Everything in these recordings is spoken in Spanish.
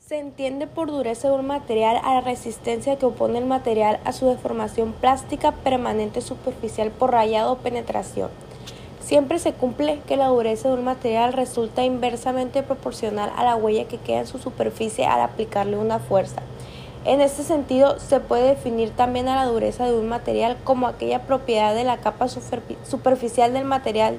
Se entiende por dureza de un material a la resistencia que opone el material a su deformación plástica permanente superficial por rayado o penetración. Siempre se cumple que la dureza de un material resulta inversamente proporcional a la huella que queda en su superficie al aplicarle una fuerza. En este sentido, se puede definir también a la dureza de un material como aquella propiedad de la capa superficial del material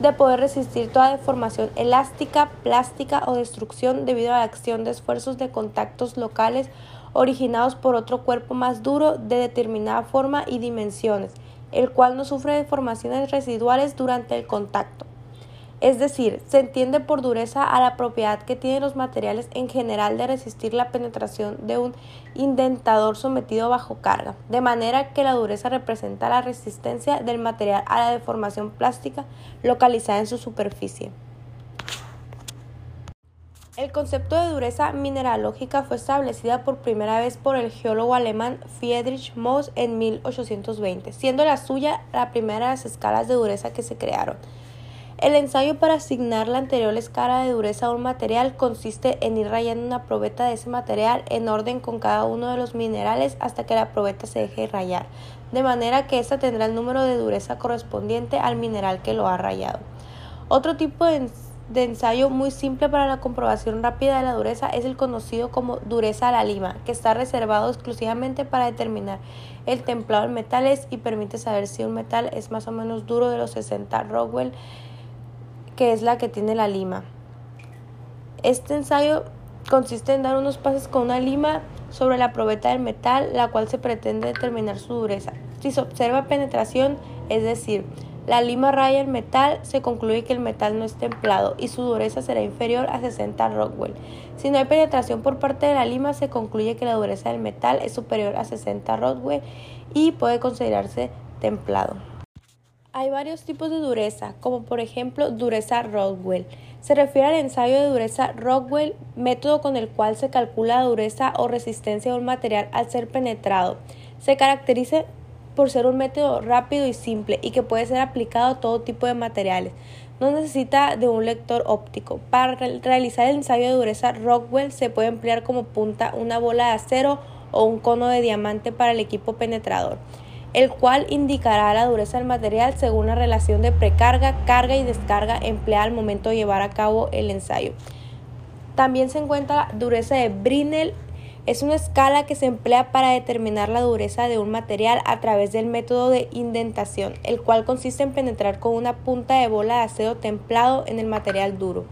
de poder resistir toda deformación elástica, plástica o destrucción debido a la acción de esfuerzos de contactos locales originados por otro cuerpo más duro de determinada forma y dimensiones, el cual no sufre deformaciones residuales durante el contacto. Es decir, se entiende por dureza a la propiedad que tienen los materiales en general de resistir la penetración de un indentador sometido bajo carga, de manera que la dureza representa la resistencia del material a la deformación plástica localizada en su superficie. El concepto de dureza mineralógica fue establecida por primera vez por el geólogo alemán Friedrich Mohs en 1820, siendo la suya la primera de las escalas de dureza que se crearon. El ensayo para asignar la anterior escala de dureza a un material consiste en ir rayando una probeta de ese material en orden con cada uno de los minerales hasta que la probeta se deje rayar, de manera que ésta tendrá el número de dureza correspondiente al mineral que lo ha rayado. Otro tipo de ensayo muy simple para la comprobación rápida de la dureza es el conocido como dureza a la lima, que está reservado exclusivamente para determinar el templado en metales y permite saber si un metal es más o menos duro de los 60 Rockwell, que es la que tiene la lima. Este ensayo consiste en dar unos pases con una lima sobre la probeta del metal, la cual se pretende determinar su dureza. Si se observa penetración, es decir, la lima raya el metal, se concluye que el metal no es templado y su dureza será inferior a 60 Rockwell. Si no hay penetración por parte de la lima, se concluye que la dureza del metal es superior a 60 Rockwell y puede considerarse templado. Hay varios tipos de dureza, como por ejemplo dureza Rockwell. Se refiere al ensayo de dureza Rockwell, método con el cual se calcula la dureza o resistencia de un material al ser penetrado. Se caracteriza por ser un método rápido y simple y que puede ser aplicado a todo tipo de materiales. No necesita de un lector óptico. Para realizar el ensayo de dureza Rockwell se puede emplear como punta una bola de acero o un cono de diamante para el equipo penetrador, el cual indicará la dureza del material según la relación de precarga, carga y descarga empleada al momento de llevar a cabo el ensayo. También se encuentra la dureza de Brinell es una escala que se emplea para determinar la dureza de un material a través del método de indentación, el cual consiste en penetrar con una punta de bola de acero templado en el material duro,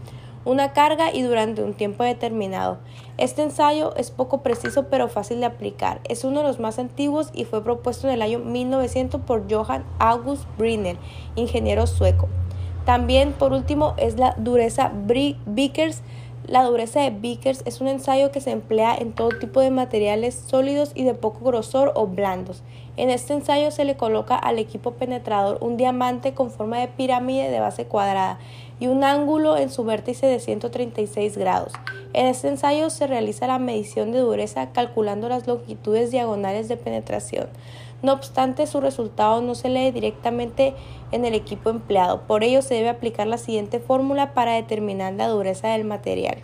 una carga y durante un tiempo determinado. Este ensayo es poco preciso pero fácil de aplicar. Es uno de los más antiguos y fue propuesto en el año 1900 por Johann August Brinner, ingeniero sueco. También, por último, es la dureza Vickers la dureza de Vickers es un ensayo que se emplea en todo tipo de materiales sólidos y de poco grosor o blandos. En este ensayo se le coloca al equipo penetrador un diamante con forma de pirámide de base cuadrada y un ángulo en su vértice de 136 grados. En este ensayo se realiza la medición de dureza calculando las longitudes diagonales de penetración. No obstante, su resultado no se lee directamente en el equipo empleado. Por ello, se debe aplicar la siguiente fórmula para determinar la dureza del material.